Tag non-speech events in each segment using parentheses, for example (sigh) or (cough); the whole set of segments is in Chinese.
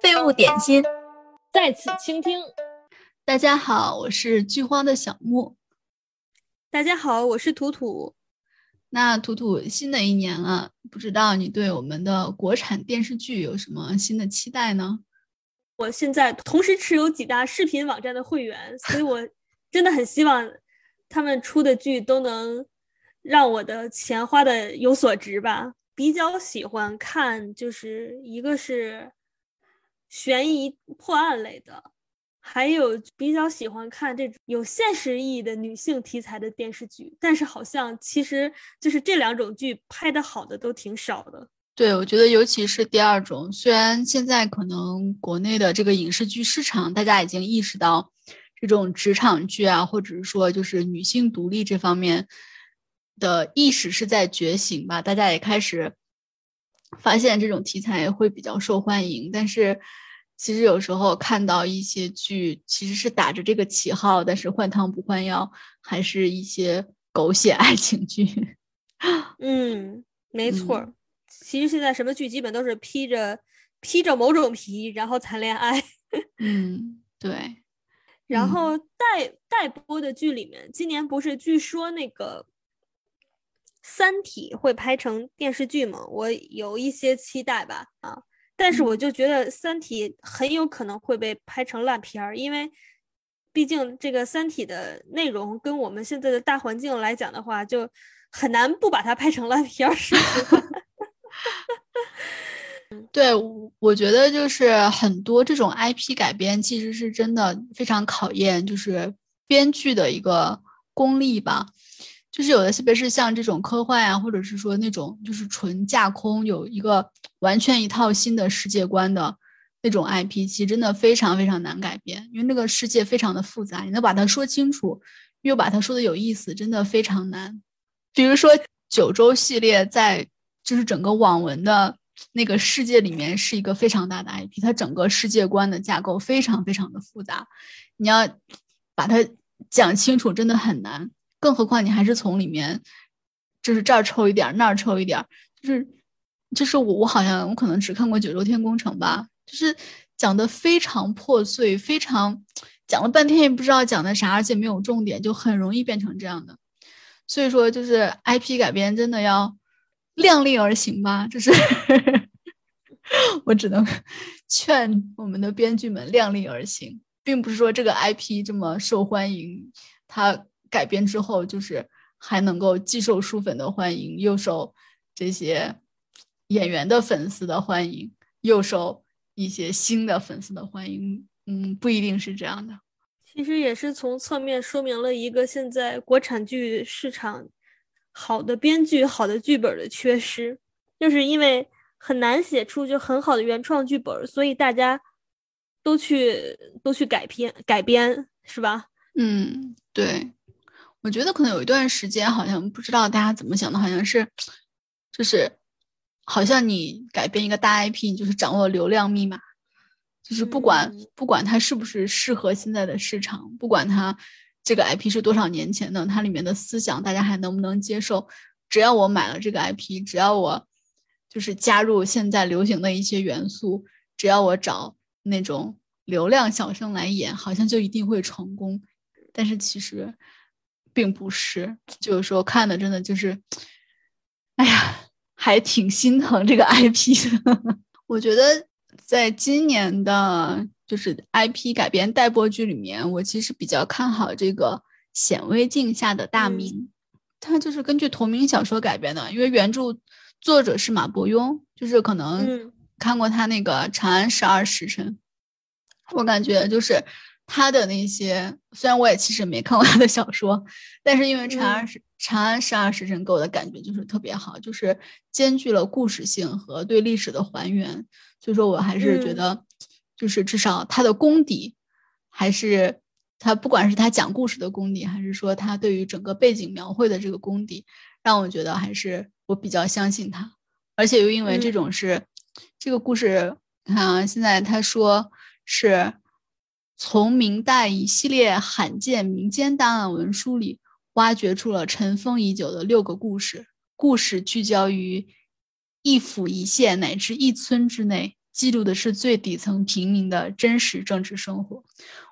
废物点心，在此倾听。大家好，我是剧荒的小木。大家好，我是图图。那图图，新的一年了，不知道你对我们的国产电视剧有什么新的期待呢？我现在同时持有几大视频网站的会员，所以我真的很希望他们出的剧都能让我的钱花的有所值吧。比较喜欢看，就是一个是悬疑破案类的，还有比较喜欢看这种有现实意义的女性题材的电视剧。但是好像其实就是这两种剧拍的好的都挺少的。对，我觉得尤其是第二种，虽然现在可能国内的这个影视剧市场，大家已经意识到这种职场剧啊，或者是说就是女性独立这方面。的意识是在觉醒吧，大家也开始发现这种题材会比较受欢迎。但是，其实有时候看到一些剧，其实是打着这个旗号，但是换汤不换药，还是一些狗血 (laughs) 爱情剧。嗯，没错。其实现在什么剧基本都是披着披着某种皮，然后谈恋爱。(laughs) 嗯，对。然后待待播的剧里面，今年不是据说那个。三体会拍成电视剧吗？我有一些期待吧，啊，但是我就觉得三体很有可能会被拍成烂片儿，因为毕竟这个三体的内容跟我们现在的大环境来讲的话，就很难不把它拍成烂片儿。(laughs) 对，我觉得就是很多这种 IP 改编，其实是真的非常考验就是编剧的一个功力吧。就是有的，特别是像这种科幻啊，或者是说那种就是纯架空，有一个完全一套新的世界观的那种 IP，其实真的非常非常难改编，因为那个世界非常的复杂，你能把它说清楚，又把它说的有意思，真的非常难。比如说九州系列，在就是整个网文的那个世界里面是一个非常大的 IP，它整个世界观的架构非常非常的复杂，你要把它讲清楚，真的很难。更何况你还是从里面，就是这儿抽一点，那儿抽一点，就是就是我我好像我可能只看过《九州天工程》吧，就是讲的非常破碎，非常讲了半天也不知道讲的啥，而且没有重点，就很容易变成这样的。所以说，就是 IP 改编真的要量力而行吧，就是 (laughs) 我只能 (laughs) 劝我们的编剧们量力而行，并不是说这个 IP 这么受欢迎，它。改编之后，就是还能够既受书粉的欢迎，又受这些演员的粉丝的欢迎，又受一些新的粉丝的欢迎。嗯，不一定是这样的。其实也是从侧面说明了一个现在国产剧市场好的编剧、好的剧本的缺失，就是因为很难写出就很好的原创剧本，所以大家都去都去改编改编，是吧？嗯，对。我觉得可能有一段时间，好像不知道大家怎么想的，好像是，就是，好像你改变一个大 IP，你就是掌握流量密码，就是不管不管它是不是适合现在的市场，不管它这个 IP 是多少年前的，它里面的思想大家还能不能接受，只要我买了这个 IP，只要我就是加入现在流行的一些元素，只要我找那种流量小生来演，好像就一定会成功，但是其实。并不是，就是说看的真的就是，哎呀，还挺心疼这个 IP 的。(laughs) 我觉得在今年的，就是 IP 改编待播剧里面，我其实比较看好这个《显微镜下的大明》，它就是根据同名小说改编的，因为原著作者是马伯庸，就是可能看过他那个《长安十二时辰》，我感觉就是。他的那些，虽然我也其实没看过他的小说，但是因为《长安十长安十二时辰》给我的感觉就是特别好，就是兼具了故事性和对历史的还原，所以说我还是觉得，就是至少他的功底，还是他不管是他讲故事的功底，还是说他对于整个背景描绘的这个功底，让我觉得还是我比较相信他，而且又因为这种是这个故事，你看啊，现在他说是。从明代一系列罕见民间档案文书里，挖掘出了尘封已久的六个故事。故事聚焦于一府一县乃至一村之内，记录的是最底层平民的真实政治生活。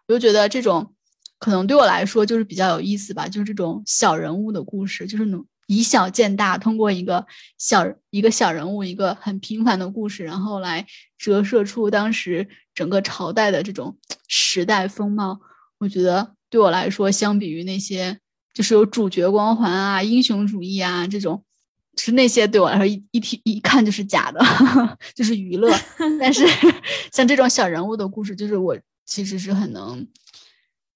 我就觉得这种可能对我来说就是比较有意思吧，就是这种小人物的故事，就是能以小见大，通过一个小一个小人物，一个很平凡的故事，然后来折射出当时整个朝代的这种时代风貌。我觉得对我来说，相比于那些就是有主角光环啊、英雄主义啊这种，是那些对我来说一一提一看就是假的，(laughs) 就是娱乐。(laughs) 但是像这种小人物的故事，就是我其实是很能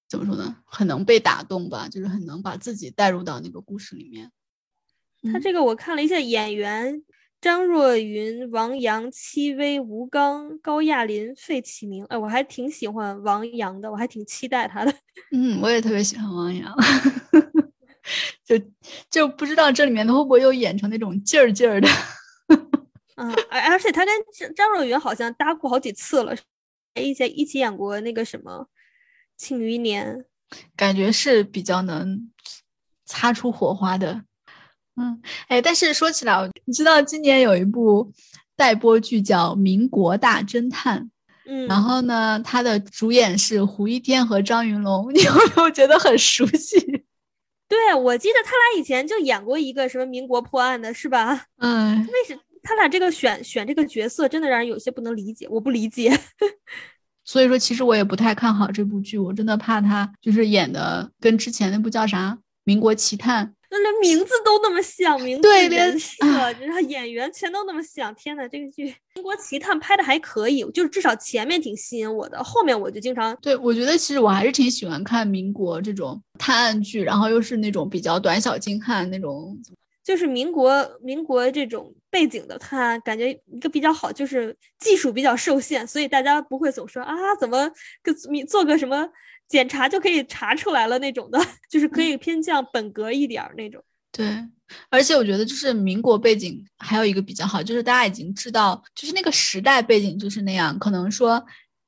怎么说呢？很能被打动吧，就是很能把自己带入到那个故事里面。他这个我看了一下演员。张若昀、王阳、戚薇、吴刚、高亚麟、费启鸣，哎，我还挺喜欢王阳的，我还挺期待他的。(laughs) 嗯，我也特别喜欢王阳，(laughs) 就就不知道这里面他会不会又演成那种劲儿劲儿的。(laughs) 嗯，而而且他跟张张若昀好像搭过好几次了，一起一起演过那个什么《庆余年》，感觉是比较能擦出火花的。嗯，哎，但是说起来，你知道今年有一部待播剧叫《民国大侦探》，嗯，然后呢，它的主演是胡一天和张云龙，(laughs) 你有没有觉得很熟悉？(laughs) 对，我记得他俩以前就演过一个什么民国破案的，是吧？(laughs) 嗯，为什他俩这个选选这个角色真的让人有些不能理解，我不理解。所以说，其实我也不太看好这部剧，我真的怕他就是演的跟之前那部叫啥《民国奇探》。那连名字都那么像，名字、人设，然后演员全都那么像。天呐，这个剧《民国奇探》拍的还可以，就是至少前面挺吸引我的，后面我就经常对我觉得其实我还是挺喜欢看民国这种探案剧，然后又是那种比较短小精悍那种，就是民国民国这种背景的探案，感觉一个比较好，就是技术比较受限，所以大家不会总说啊，怎么个做个什么。检查就可以查出来了那种的，(laughs) 就是可以偏向本格一点儿那种。对，而且我觉得就是民国背景还有一个比较好，就是大家已经知道，就是那个时代背景就是那样。可能说，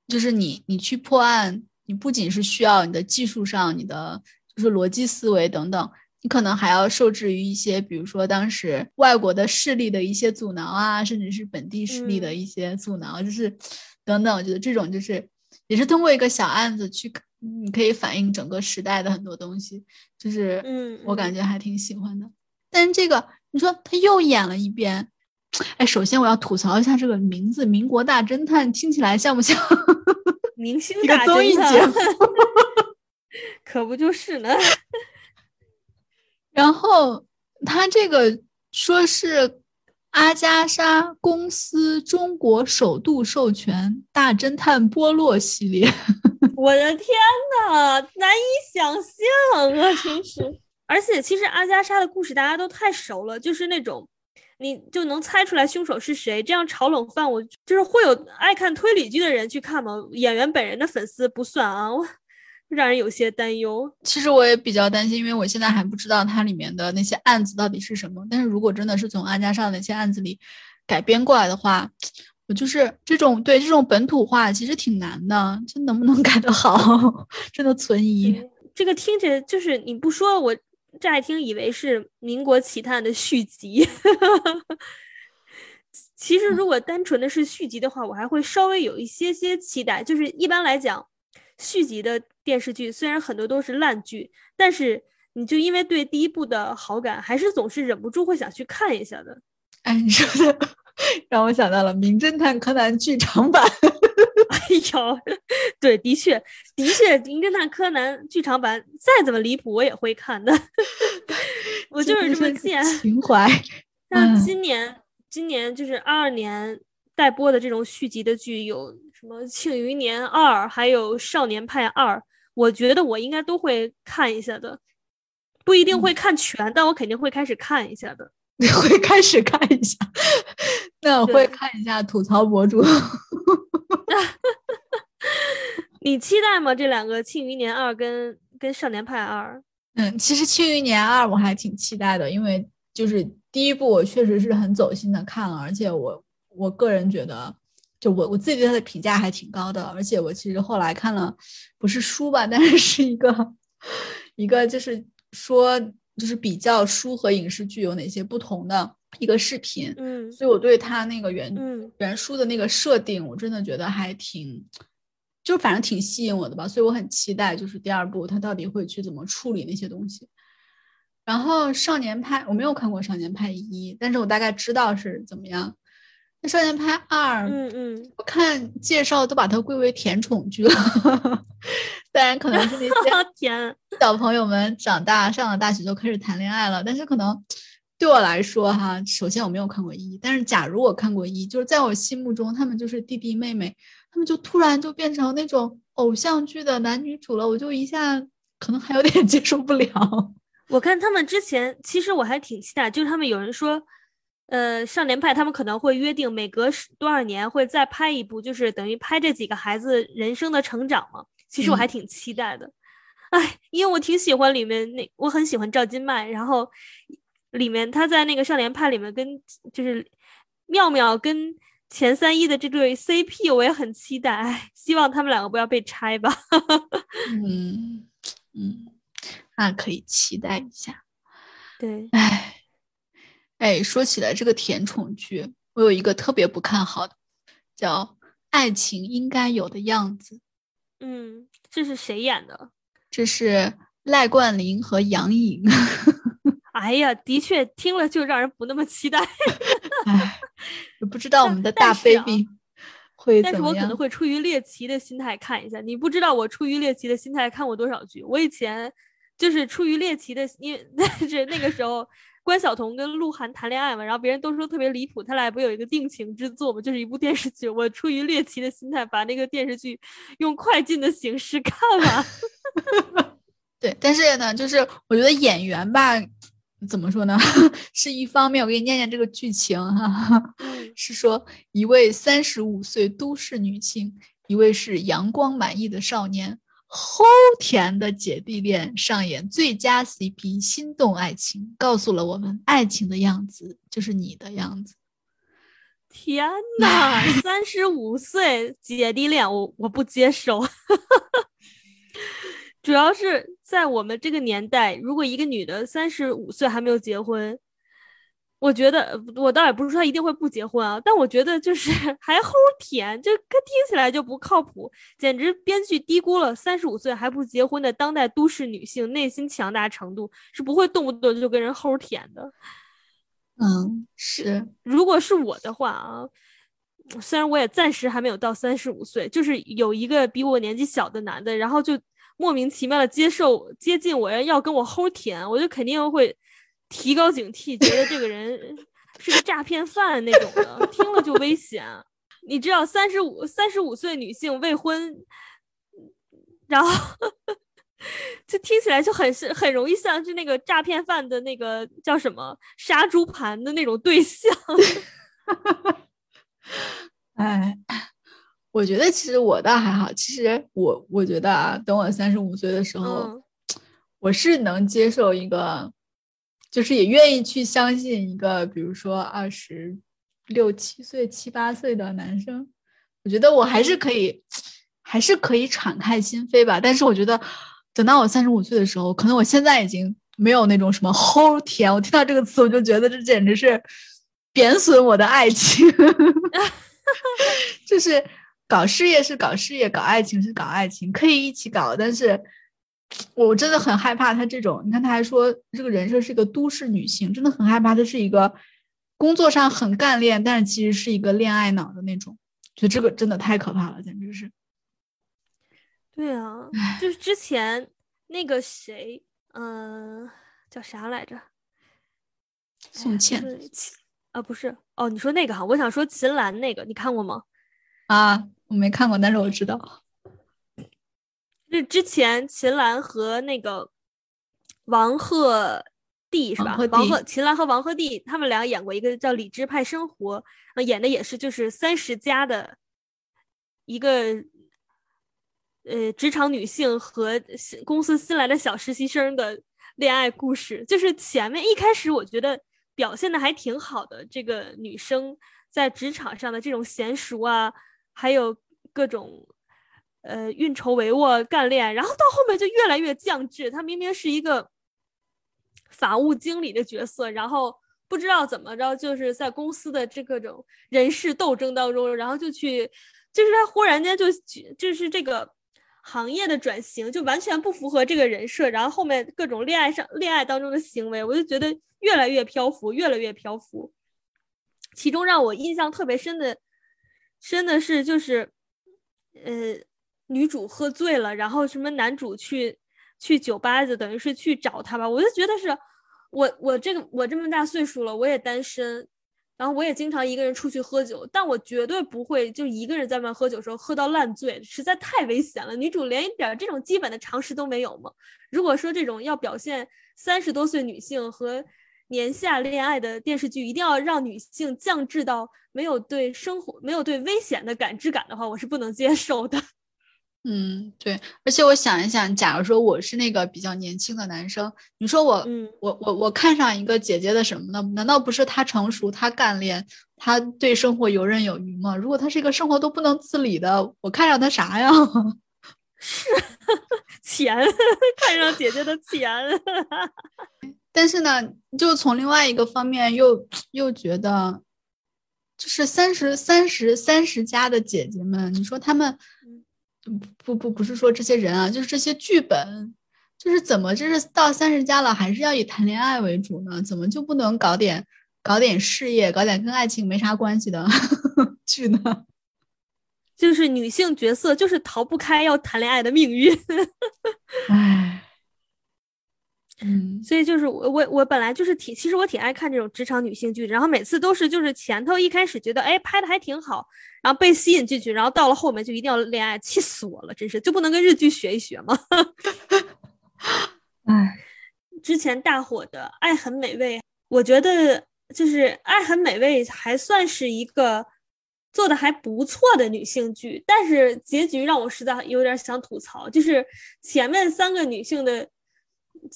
就是你你去破案，你不仅是需要你的技术上、你的就是逻辑思维等等，你可能还要受制于一些，比如说当时外国的势力的一些阻挠啊，甚至是本地势力的一些阻挠，就是 (tsk) 等等。我觉得这种就是也是通过一个小案子去。你可以反映整个时代的很多东西，就是嗯，我感觉还挺喜欢的。但是这个你说他又演了一遍，哎，首先我要吐槽一下这个名字《民国大侦探》，听起来像不像 (laughs) 明星一个综艺节目？(laughs) 可不就是呢。(laughs) 然后他这个说是阿加莎公司中国首度授权大侦探波洛系列。我的天呐，难以想象啊！真是，而且其实阿加莎的故事大家都太熟了，就是那种你就能猜出来凶手是谁。这样炒冷饭，我就是会有爱看推理剧的人去看吗？演员本人的粉丝不算啊，让人有些担忧。其实我也比较担心，因为我现在还不知道它里面的那些案子到底是什么。但是如果真的是从阿加莎的那些案子里改编过来的话，我就是这种对这种本土化其实挺难的，这能不能改得好，(laughs) 真的存疑。这个听着就是你不说，我乍一听以为是《民国奇探》的续集。(laughs) 其实如果单纯的是续集的话，我还会稍微有一些些期待。就是一般来讲，续集的电视剧虽然很多都是烂剧，但是你就因为对第一部的好感，还是总是忍不住会想去看一下的。哎，你说的。让我想到了《名侦探柯南》剧场版。(laughs) 哎呦，对，的确，的确，《名侦探柯南》剧场版再怎么离谱，我也会看的。(laughs) 我就是这么贱。情怀。像今年，今年就是二二年待播的这种续集的剧，有什么《庆余年二》，还有《少年派二》，我觉得我应该都会看一下的。不一定会看全，但我肯定会开始看一下的。你 (laughs) 会开始看一下，(laughs) 那我会看一下吐槽博主。(laughs) 你期待吗？这两个《庆余年二》跟跟《少年派二》？嗯，其实《庆余年二》我还挺期待的，因为就是第一部我确实是很走心的看了，而且我我个人觉得，就我我自己对它的评价还挺高的。而且我其实后来看了，不是书吧，但是是一个一个就是说。就是比较书和影视剧有哪些不同的一个视频，嗯所以我对他那个原嗯原书的那个设定，我真的觉得还挺，就反正挺吸引我的吧，所以我很期待，就是第二部他到底会去怎么处理那些东西。然后少年派我没有看过少年派一，但是我大概知道是怎么样。那少年派二，嗯嗯，我看介绍都把它归为甜宠剧了，(laughs) 当然可能是那些 (laughs) 甜，小朋友们长大上了大学就开始谈恋爱了，但是可能对我来说哈，首先我没有看过一，但是假如我看过一，就是在我心目中他们就是弟弟妹妹，他们就突然就变成那种偶像剧的男女主了，我就一下可能还有点接受不了。我看他们之前，其实我还挺期待，就是他们有人说，呃，少年派他们可能会约定每隔多少年会再拍一部，就是等于拍这几个孩子人生的成长嘛。其实我还嗯挺期待的，哎，因为我挺喜欢里面那，我很喜欢赵今麦，然后里面他在那个少年派里面跟就是妙妙跟钱三一的这对 CP，我也很期待，哎，希望他们两个不要被拆吧。(laughs) 嗯嗯，那可以期待一下。对，哎哎，说起来这个甜宠剧，我有一个特别不看好的，叫《爱情应该有的样子》。嗯，这是谁演的？这是赖冠霖和杨颖。(laughs) 哎呀，的确听了就让人不那么期待。(laughs) 不知道我们的大 baby 会但是。我可能会出于猎奇的心态看一下。你不知道我出于猎奇的心态看过多少剧。我以前就是出于猎奇的，因为 (laughs) 但是那个时候关晓彤跟鹿晗谈恋爱嘛，然后别人都说特别离谱，他俩不有一个定情之作嘛，就是一部电视剧。我出于猎奇的心态把那个电视剧用快进的形式看完。(laughs) 对，但是呢，就是我觉得演员吧，怎么说呢，(laughs) 是一方面。我给你念念这个剧情哈，哈 (laughs) 是说一位三十五岁都市女性，一位是阳光满意的少年，齁甜的姐弟恋上演最佳 CP，心动爱情，告诉了我们爱情的样子就是你的样子。天 (laughs) 呐，三十五岁姐弟恋，我我不接受。(laughs) 主要是在我们这个年代，如果一个女的三十五岁还没有结婚，我觉得呃我倒也不是说他一定会不结婚啊，但我觉得就是 (laughs) 还齁甜，就他听起来就不靠谱，简直编剧低估了三十五岁还不结婚的当代都市女性内心强大程度，是不会动不动就跟人齁甜的。嗯，是，如果是我的话啊，虽然我也暂时还没有到三十五岁，就是有一个比我年纪小的男的，然后就莫名其妙的接受接近我，要跟我齁甜，我就肯定会提高警惕，觉得这个人是个诈骗犯那种的，听了就危险。你知道，三十五三十五岁女性未婚，然后就听起来就很是很容易像是那个诈骗犯的那个叫什么杀猪盘的那种对象。(laughs) 哎，我觉得其实我倒还好。其实我我觉得啊，等我三十五岁的时候，嗯我是能接受一个，就是也愿意去相信一个，比如说二十六七岁、七八岁的男生。我觉得我还是可以，还是可以敞开心扉吧。但是我觉得，等到我三十五岁的时候，可能我现在已经没有那种什么 (laughs) 齁甜。我听到这个词，我就觉得这简直是贬损我的爱情。(laughs) 就是搞事业是搞事业，搞爱情是搞爱情，可以一起搞，但是我真的很害怕他这种。你看，他还说这个人设是一个都市女性，真的很害怕她是一个工作上很干练，但是其实是一个恋爱脑的那种。觉得这个真的太可怕了，简直是。对啊，就是之前那个谁，嗯、叫啥来着？宋茜啊，不是哦，你说那个哈，我想说秦岚那个，你看过吗？啊，我没看过，但是我知道。是之前秦岚和那个王鹤棣是吧？王鹤棣王鹤秦岚和王鹤棣他们俩演过一个叫《理智派生活》，呃，演的也是就是三十加的一个呃职场女性和新公司新来的小实习生的恋爱故事。就是前面一开始我觉得表现的还挺好的，这个女生在职场上的这种娴熟啊，还有各种。呃，运筹帷幄、干练，然后到后面就越来越降智。他明明是一个法务经理的角色，然后不知道怎么着，就是在公司的这各种人事斗争当中，然后就去，就是他忽然间就就是这个行业的转型就完全不符合这个人设，然后后面各种恋爱上恋爱当中的行为，我就觉得越来越漂浮，越来越漂浮。其中让我印象特别深的，深的是就是，呃，女主喝醉了，然后什么男主去去酒吧，就等于是去找她吧，我就觉得是。我我这个我这么大岁数了，我也单身，然后我也经常一个人出去喝酒，但我绝对不会就一个人在外面喝酒时候喝到烂醉，实在太危险了。女主连一点这种基本的常识都没有吗？如果说这种要表现三十多岁女性和年下恋爱的电视剧，一定要让女性降智到没有对生活没有对危险的感知感的话，我是不能接受的。嗯，对，而且我想一想，假如说我是那个比较年轻的男生，你说我，嗯，我我我看上一个姐姐的什么呢？难道不是她成熟，她干练，她对生活游刃有余吗？如果她是一个生活都不能自理的，我看上她啥呀？是 (laughs) 钱，看上姐姐的钱。(laughs) 但是呢，就从另外一个方面又又觉得，就是三十三十三十加的姐姐们，你说她们。不不不是说这些人啊，就是这些剧本，就是怎么就是到三十加了还是要以谈恋爱为主呢？怎么就不能搞点搞点事业，搞点跟爱情没啥关系的 (laughs) 剧呢？就是女性角色就是逃不开要谈恋爱的命运。(laughs) 唉。嗯，所以就是我我我本来就是挺，其实我挺爱看这种职场女性剧，然后每次都是就是前头一开始觉得哎拍的还挺好，然后被吸引进去，然后到了后面就一定要恋爱，气死我了，真是就不能跟日剧学一学吗？(laughs) 哎，之前大火的《爱很美味》，我觉得就是《爱很美味》还算是一个做的还不错的女性剧，但是结局让我实在有点想吐槽，就是前面三个女性的。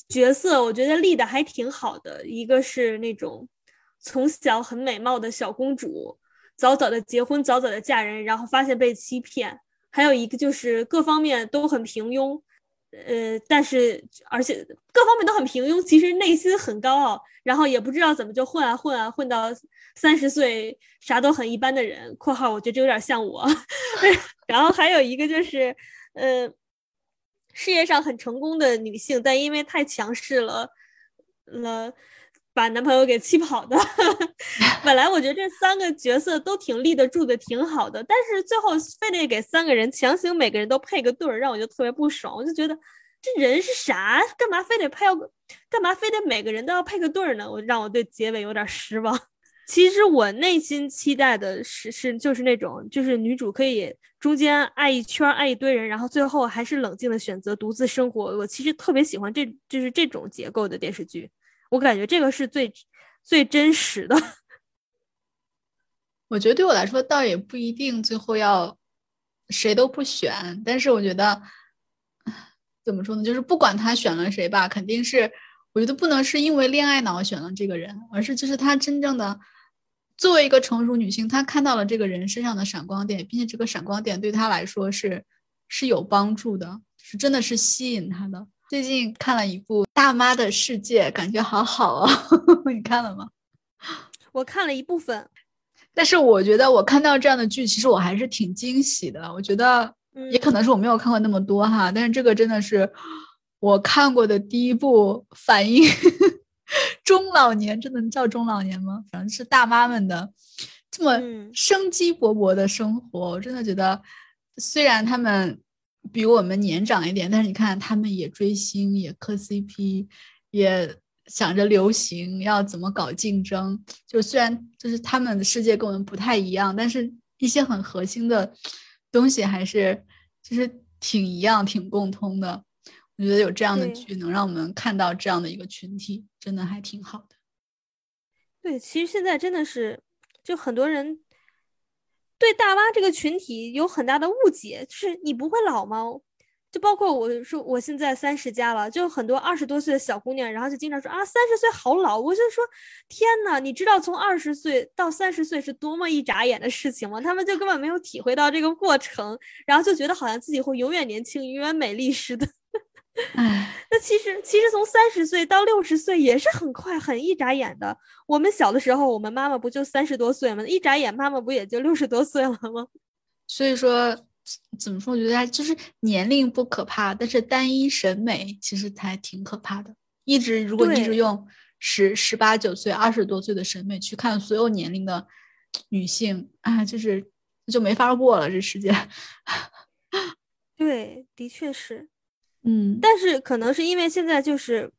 角色我觉得立的还挺好的，一个是那种从小很美貌的小公主，早早的结婚，早早的嫁人，然后发现被欺骗；还有一个就是各方面都很平庸，呃，但是而且各方面都很平庸，其实内心很高傲，然后也不知道怎么就混啊混啊混到三十岁啥都很一般的人（括号我觉得这有点像我）。(laughs) 然后还有一个就是，呃。事业上很成功的女性，但因为太强势了，了把男朋友给气跑的。(laughs) 本来我觉得这三个角色都挺立得住的，挺好的，但是最后非得给三个人强行每个人都配个对儿，让我就特别不爽。我就觉得这人是啥？干嘛非得配要？干嘛非得每个人都要配个对儿呢？我让我对结尾有点失望。其实我内心期待的是，是就是那种，就是女主可以中间爱一圈，爱一堆人，然后最后还是冷静的选择独自生活。我其实特别喜欢这就是这种结构的电视剧，我感觉这个是最最真实的。(laughs) 我觉得对我来说倒也不一定最后要谁都不选，但是我觉得怎么说呢，就是不管他选了谁吧，肯定是我觉得不能是因为恋爱脑选了这个人，而是就是他真正的。作为一个成熟女性，她看到了这个人身上的闪光点，并且这个闪光点对她来说是是有帮助的，是真的是吸引她的。最近看了一部《大妈的世界》，感觉好好啊！(laughs) 你看了吗？我看了一部分，但是我觉得我看到这样的剧，其实我还是挺惊喜的。我觉得也可能是我没有看过那么多哈，但是这个真的是我看过的第一部反映。中老年这能叫中老年吗？反正是大妈们的这么生机勃勃的生活，我真的觉得，虽然他们比我们年长一点，但是你看他们也追星，也磕 CP，也想着流行要怎么搞竞争。就虽然就是他们的世界跟我们不太一样，但是一些很核心的东西还是就是挺一样、挺共通的。我觉得有这样的剧，能让我们看到这样的一个群体，真的还挺好的。对，其实现在真的是，就很多人对大妈这个群体有很大的误解，就是你不会老吗？就包括我说我现在三十加了，就很多二十多岁的小姑娘，然后就经常说啊，三十岁好老。我就说，天呐，你知道从二十岁到三十岁是多么一眨眼的事情吗？他们就根本没有体会到这个过程，然后就觉得好像自己会永远年轻、永远美丽似的。(laughs) 唉，那其实其实从三十岁到六十岁也是很快，很一眨眼的。我们小的时候，我们妈妈不就三十多岁吗？一眨眼，妈妈不也就六十多岁了吗？(laughs) 所以说怎么说？我觉得就是年龄不可怕，但是单一审美其实才挺可怕的。一直如果一直用十十八九岁、二十多岁的审美去看所有年龄的女性，啊，就是就没法过了这世界。(laughs) 对，的确是。嗯，但是可能是因为现在就是，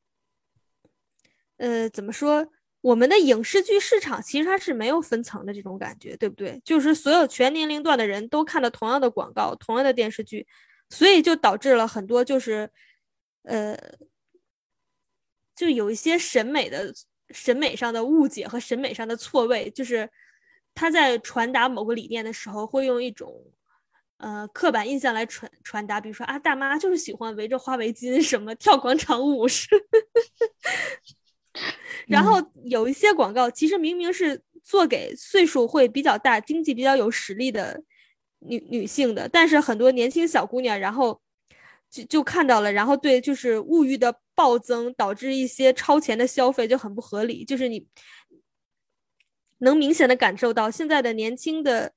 呃，怎么说？我们的影视剧市场其实它是没有分层的这种感觉，对不对？就是所有全年龄段的人都看了同样的广告、同样的电视剧，所以就导致了很多就是，呃，就有一些审美的审美上的误解和审美上的错位，就是他在传达某个理念的时候，会用一种呃刻板印象来传传达，比如说啊，大妈就是喜欢围着花围巾什么跳广场舞是。然后有一些广告，其实明明是做给岁数会比较大、经济比较有实力的女女性的，但是很多年轻小姑娘，然后就就看到了，然后对就是物欲的暴增，导致一些超前的消费就很不合理。就是你能明显的感受到现在的年轻的。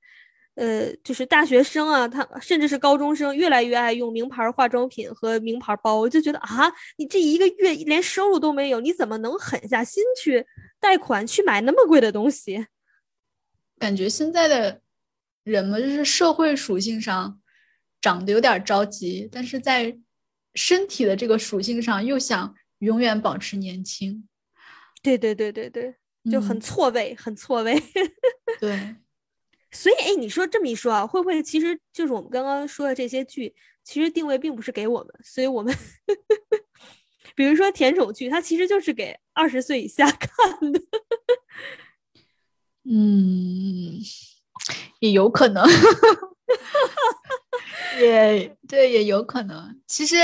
呃，就是大学生啊，他甚至是高中生，越来越爱用名牌化妆品和名牌包，我就觉得啊，你这一个月连收入都没有，你怎么能狠下心去贷款去买那么贵的东西？(laughs) 感觉现在的人们就是社会属性上长得有点着急，但是在身体的这个属性上又想永远保持年轻。对对对对对，就很嗯错位，很错位。(laughs) 对，所以，哎，你说这么一说啊，会不会其实就是我们刚刚说的这些剧，其实定位并不是给我们，所以我们，(laughs) 比如说甜宠剧，它其实就是给二十岁以下看的。(laughs) 嗯，也有可能，(laughs) 也对，也有可能。其实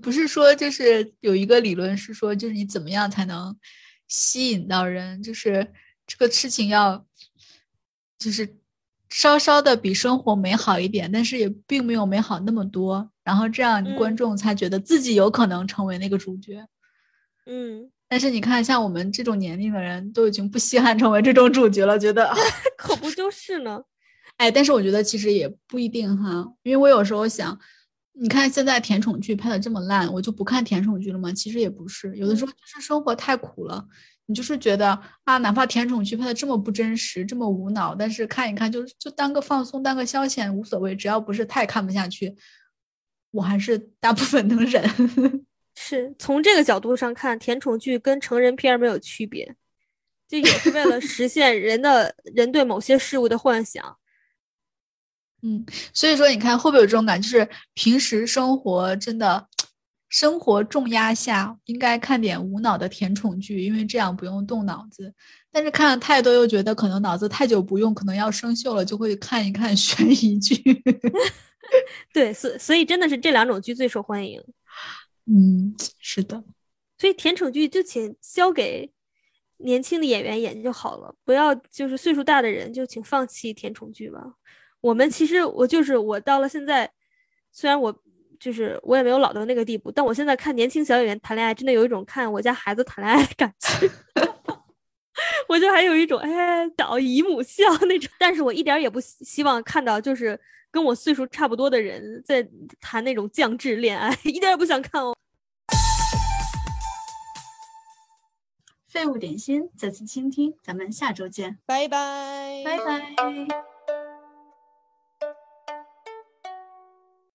不是说就是有一个理论是说，就是你怎么样才能吸引到人，就是这个事情要就是稍稍的比生活美好一点，但是也并没有美好那么多，然后这样观嗯众才觉得自己有可能成为那个主角。嗯，但是你看，像我们这种年龄的人都已经不稀罕成为这种主角了，觉得啊 (laughs) 可不就是呢？哎，但是我觉得其实也不一定哈，因为我有时候想，你看现在甜宠剧拍的这么烂，我就不看甜宠剧了吗？其实也不是，有的时候就是生活太苦了，你就是觉得啊，哪怕甜宠剧拍的这么不真实，这么无脑，但是看一看就就当个放松，当个消遣无所谓，只要不是太看不下去，我还是大部分能忍。(laughs) 是从这个角度上看，甜宠剧跟成人片儿没有区别，这也是为了实现人的人对某些事物的幻想。嗯，所以说你看会不会有这种感觉，就是平时生活真的生活重压下，应该看点无脑的甜宠剧，因为这样不用动脑子。但是看了太多，又觉得可能脑子太久不用，可能要生锈了，就会看一看 (laughs) 悬疑剧。(laughs) 对，所所以真的是这两种剧最受欢迎。嗯，是的，所以甜宠剧就请交给年轻的演员演就好了，不要就是岁数大的人就请放弃甜宠剧吧。我们其实我就是我到了现在，虽然我就是我也没有老到那个地步，但我现在看年轻小演员谈恋爱，真的有一种看我家孩子谈恋爱的感觉。(laughs) 我就还有一种哎找姨母笑那种，但是我一点儿也不希希望看到就是跟我岁数差不多的人在谈那种降智恋爱，(laughs) 一点儿也不想看哦。废物点心，再次倾听，咱们下周见，拜拜，拜拜。